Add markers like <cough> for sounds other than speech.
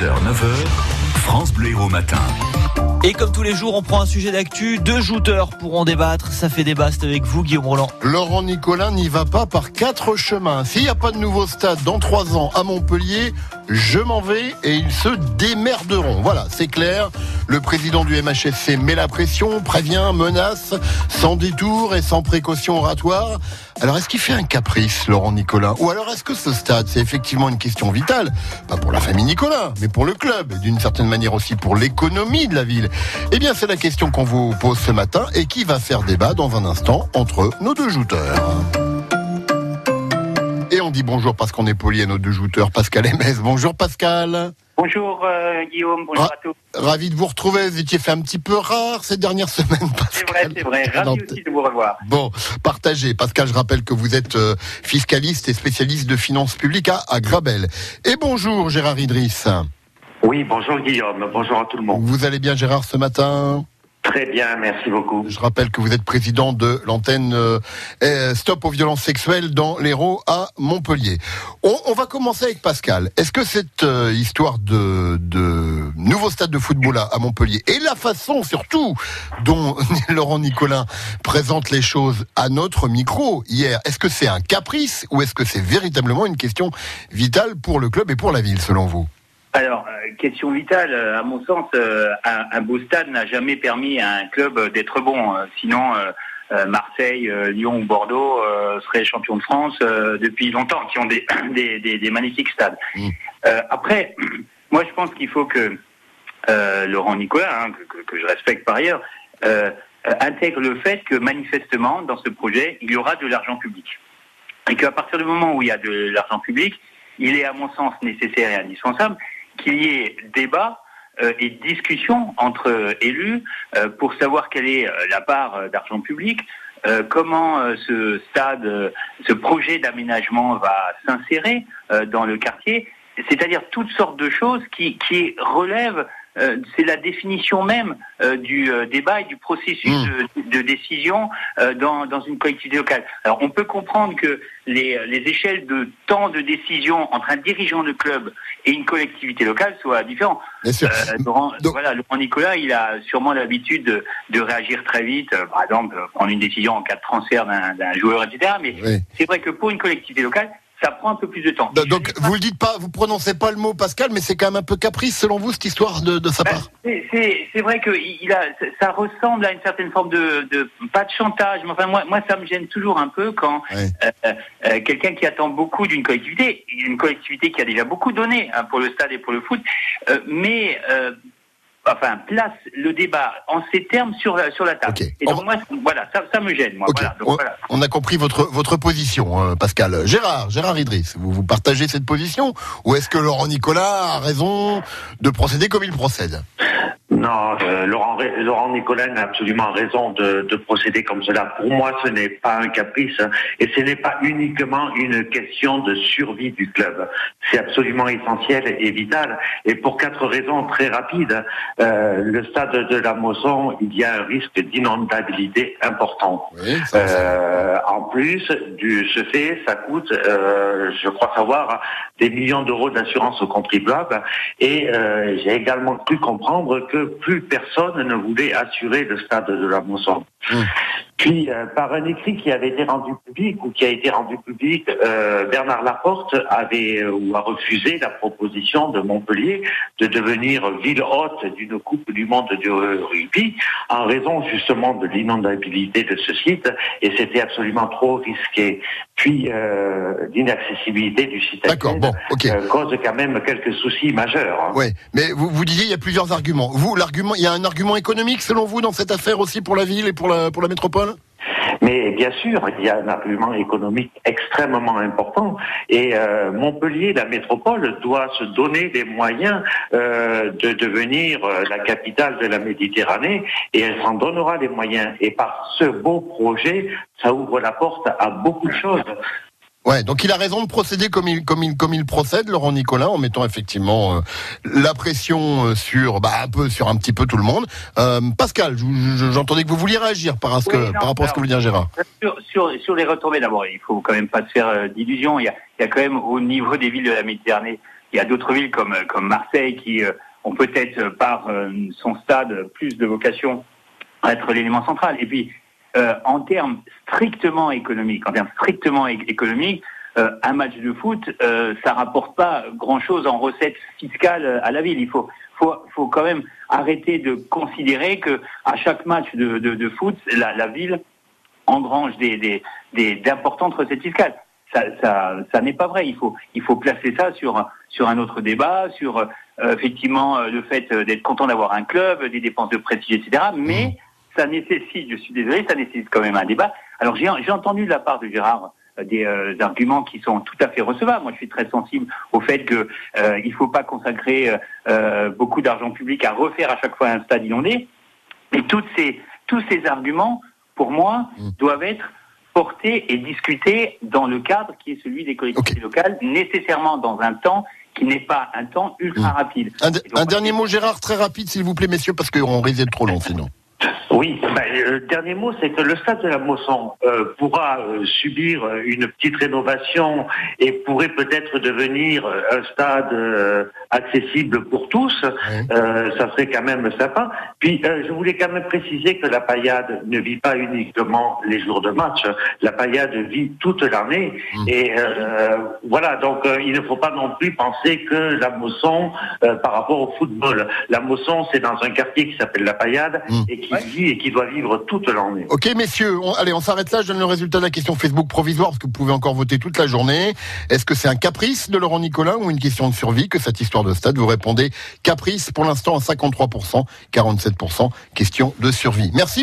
6h, 9h, France Bleu au matin. Et comme tous les jours, on prend un sujet d'actu. Deux jouteurs pourront débattre. Ça fait débat, c'est avec vous, Guillaume Roland. Laurent Nicolin n'y va pas par quatre chemins. S'il n'y a pas de nouveau stade dans trois ans à Montpellier, je m'en vais et ils se démerderont. Voilà, c'est clair. Le président du MHFC met la pression, prévient, menace, sans détour et sans précaution oratoire. Alors est-ce qu'il fait un caprice, Laurent Nicolin Ou alors est-ce que ce stade, c'est effectivement une question vitale? Pas pour la famille Nicolin, mais pour le club et d'une certaine manière aussi pour l'économie de la ville. Eh bien, c'est la question qu'on vous pose ce matin et qui va faire débat dans un instant entre nos deux jouteurs. Et on dit bonjour parce qu'on est poli à nos deux jouteurs, Pascal et Metz. Bonjour Pascal. Bonjour euh, Guillaume, bonjour Ah. à tous. Ravi de vous retrouver. Vous étiez fait un petit peu rare ces dernières semaines, C'est vrai, c'est vrai. Ravi aussi de vous revoir. Bon, partagez. Pascal, je rappelle que vous êtes euh, fiscaliste et spécialiste de finances publiques à, à Grabel. Et bonjour Gérard Idriss. Oui, bonjour Guillaume, bonjour à tout le monde. Vous allez bien Gérard ce matin? Très bien, merci beaucoup. Je rappelle que vous êtes président de l'antenne euh, euh, Stop aux violences sexuelles dans l'Hérault à Montpellier. On, va commencer avec Pascal. Est-ce que cette euh, histoire de, de nouveau stade de football à, à Montpellier et la façon surtout dont <laughs> Laurent Nicolin présente les choses à notre micro hier, est-ce que c'est un caprice ou est-ce que c'est véritablement une question vitale pour le club et pour la ville selon vous? Alors, euh, question vitale, euh, à mon sens, euh, un, un beau stade n'a jamais permis à un club d'être bon. Sinon, Marseille, Lyon ou Bordeaux seraient champions de France depuis longtemps, qui ont des, <coughs> des, des- des magnifiques stades. Mm. Euh, après, <coughs> moi je pense qu'il faut que euh, Laurent Nicolas, hein, que, je respecte par ailleurs, euh, intègre le fait que manifestement, dans ce projet, il y aura de l'argent public. Et qu'à partir du moment où il y a de l'argent public, il est à mon sens nécessaire et indispensable qu'il y ait débat euh, et discussion entre élus euh, pour savoir quelle est euh, la part d'argent public, comment ce stade, ce projet d'aménagement va s'insérer dans le quartier, c'est-à-dire toutes sortes de choses qui relèvent, euh, c'est la définition même euh, du euh, débat et du processus Mmh. de, de décision euh, dans, dans une collectivité locale. Alors on peut comprendre que les, les échelles de temps de décision entre un dirigeant de club et une collectivité locale soient différentes. Bien sûr. Euh, Laurent, Donc- voilà, Laurent Nicolas, il a sûrement l'habitude de, de réagir très vite, euh, par exemple prendre une décision en cas de transfert d'un d'un joueur, etc. Mais Oui. c'est vrai que pour une collectivité locale, ça prend un peu plus de temps. Donc, vous le dites pas, vous prononcez pas le mot Pascal, mais c'est quand même un peu caprice selon vous cette histoire de, de sa Ben, part. c'est- vrai que il a, ça ressemble à une certaine forme de, de pas de chantage, mais enfin moi, moi ça me gêne toujours un peu quand euh, euh, quelqu'un qui attend beaucoup d'une collectivité, une collectivité qui a déjà beaucoup donné hein, pour le stade et pour le foot, euh, mais enfin place le débat en ces termes sur la sur la table. Ok. Et On donc moi voilà ça, ça me gêne moi. Voilà, donc on, voilà. on a compris votre votre position, euh, Pascal. Gérard, Gérard Idriss, vous vous partagez cette position? Ou est-ce que Laurent Nicolas a raison de procéder comme il procède? Non, euh, Laurent, Laurent Nicolin a absolument raison de, de procéder comme cela. Pour moi, ce n'est pas un caprice et ce n'est pas uniquement une question de survie du club. C'est absolument essentiel et vital. Et pour quatre raisons très rapides. Euh, le stade de la Mosson, il y a un risque d'inondabilité important. Oui, Euh, en plus du ce fait, ça coûte, je crois savoir, des millions d'euros d'assurance aux contribuables. Et j'ai également cru comprendre que plus personne ne voulait assurer le stade de la Mosson. Mm. Puis, euh, par un écrit qui avait été rendu public ou qui a été rendu public, euh, Bernard Laporte avait euh, ou a refusé la proposition de Montpellier de devenir ville haute d'une Coupe du Monde de rugby en raison justement de l'inondabilité de ce site et c'était absolument trop risqué. Puis euh, l'inaccessibilité du site D'accord, bon, ok. euh, cause quand même quelques soucis majeurs. hein. Ouais, mais vous, vous disiez il y a plusieurs arguments. Vous, l'argument, il y a un argument économique selon vous dans cette affaire aussi pour la ville et pour la pour la métropole? Mais bien sûr, il y a un argument économique extrêmement important et euh, Montpellier, la métropole, doit se donner les moyens euh, de devenir euh, la capitale de la Méditerranée et elle s'en donnera les moyens. Et par ce beau projet, ça ouvre la porte à beaucoup de choses. Ouais, donc il a raison de procéder comme il, comme il, comme il procède, Laurent Nicolin, en mettant effectivement euh, la pression euh, sur, bah, un peu, sur un petit peu tout le monde. Euh, Pascal, je- je- j'entendais que vous vouliez réagir par, à ce que, Oui, non, par rapport à ce que vous dire Gérard. Sur, sur, sur les retombées, d'abord, il faut quand même pas se faire euh, d'illusions. Il y a, il y a quand même au niveau des villes de la Méditerranée Il y a d'autres villes comme, comme Marseille qui ont peut-être par son stade plus de vocation à être l'élément central. Et puis, en termes strictement économiques, en termes strictement économiques, un match de foot, ça rapporte pas grand-chose en recettes fiscales à la ville. Il faut, faut, faut quand même arrêter de considérer que à chaque match de, de, de foot, la, la, ville engrange des, des, des, d'importantes recettes fiscales. Ça, ça, ça n'est pas vrai. Il faut, il faut placer ça sur, sur un autre débat, sur euh, effectivement le fait d'être content d'avoir un club, des dépenses de prestige, etc. Mais mmh. Ça nécessite, je suis désolé, ça nécessite quand même un débat. Alors j'ai, entendu de la part de Gérard des euh, arguments qui sont tout à fait recevables. Moi, je suis très sensible au fait que euh, il faut pas consacrer euh, beaucoup d'argent public à refaire à chaque fois un stade inondé. Et toutes ces, tous ces arguments, pour moi, mmh. doivent être portés et discutés dans le cadre qui est celui des collectivités okay. locales, nécessairement dans un temps qui n'est pas un temps ultra mmh. rapide. Un, donc, un dernier mot, Gérard, très rapide, s'il vous plaît, messieurs, parce qu'on risque d'être trop long sinon. Oui, ben, le dernier mot, c'est que le stade de la Mosson euh, pourra euh, subir une petite rénovation et pourrait peut-être devenir un stade euh, accessible pour tous. Oui. ça serait quand même sympa. Puis, je voulais quand même préciser que la paillade ne vit pas uniquement les jours de match. La paillade vit toute l'année. Mmh. Et voilà, donc il ne faut pas non plus penser que la Mosson, par rapport au football, la Mosson, c'est dans un quartier qui s'appelle la paillade mmh. et qui vit et qui doit vivre toute l'année. Ok, messieurs, on, allez, on s'arrête là. Je donne le résultat de la question Facebook provisoire parce que vous pouvez encore voter toute la journée. Est-ce que c'est un caprice de Laurent Nicolin ou une question de survie que cette de stade Vous répondez caprice pour l'instant à 53%, 47% question de survie. Merci.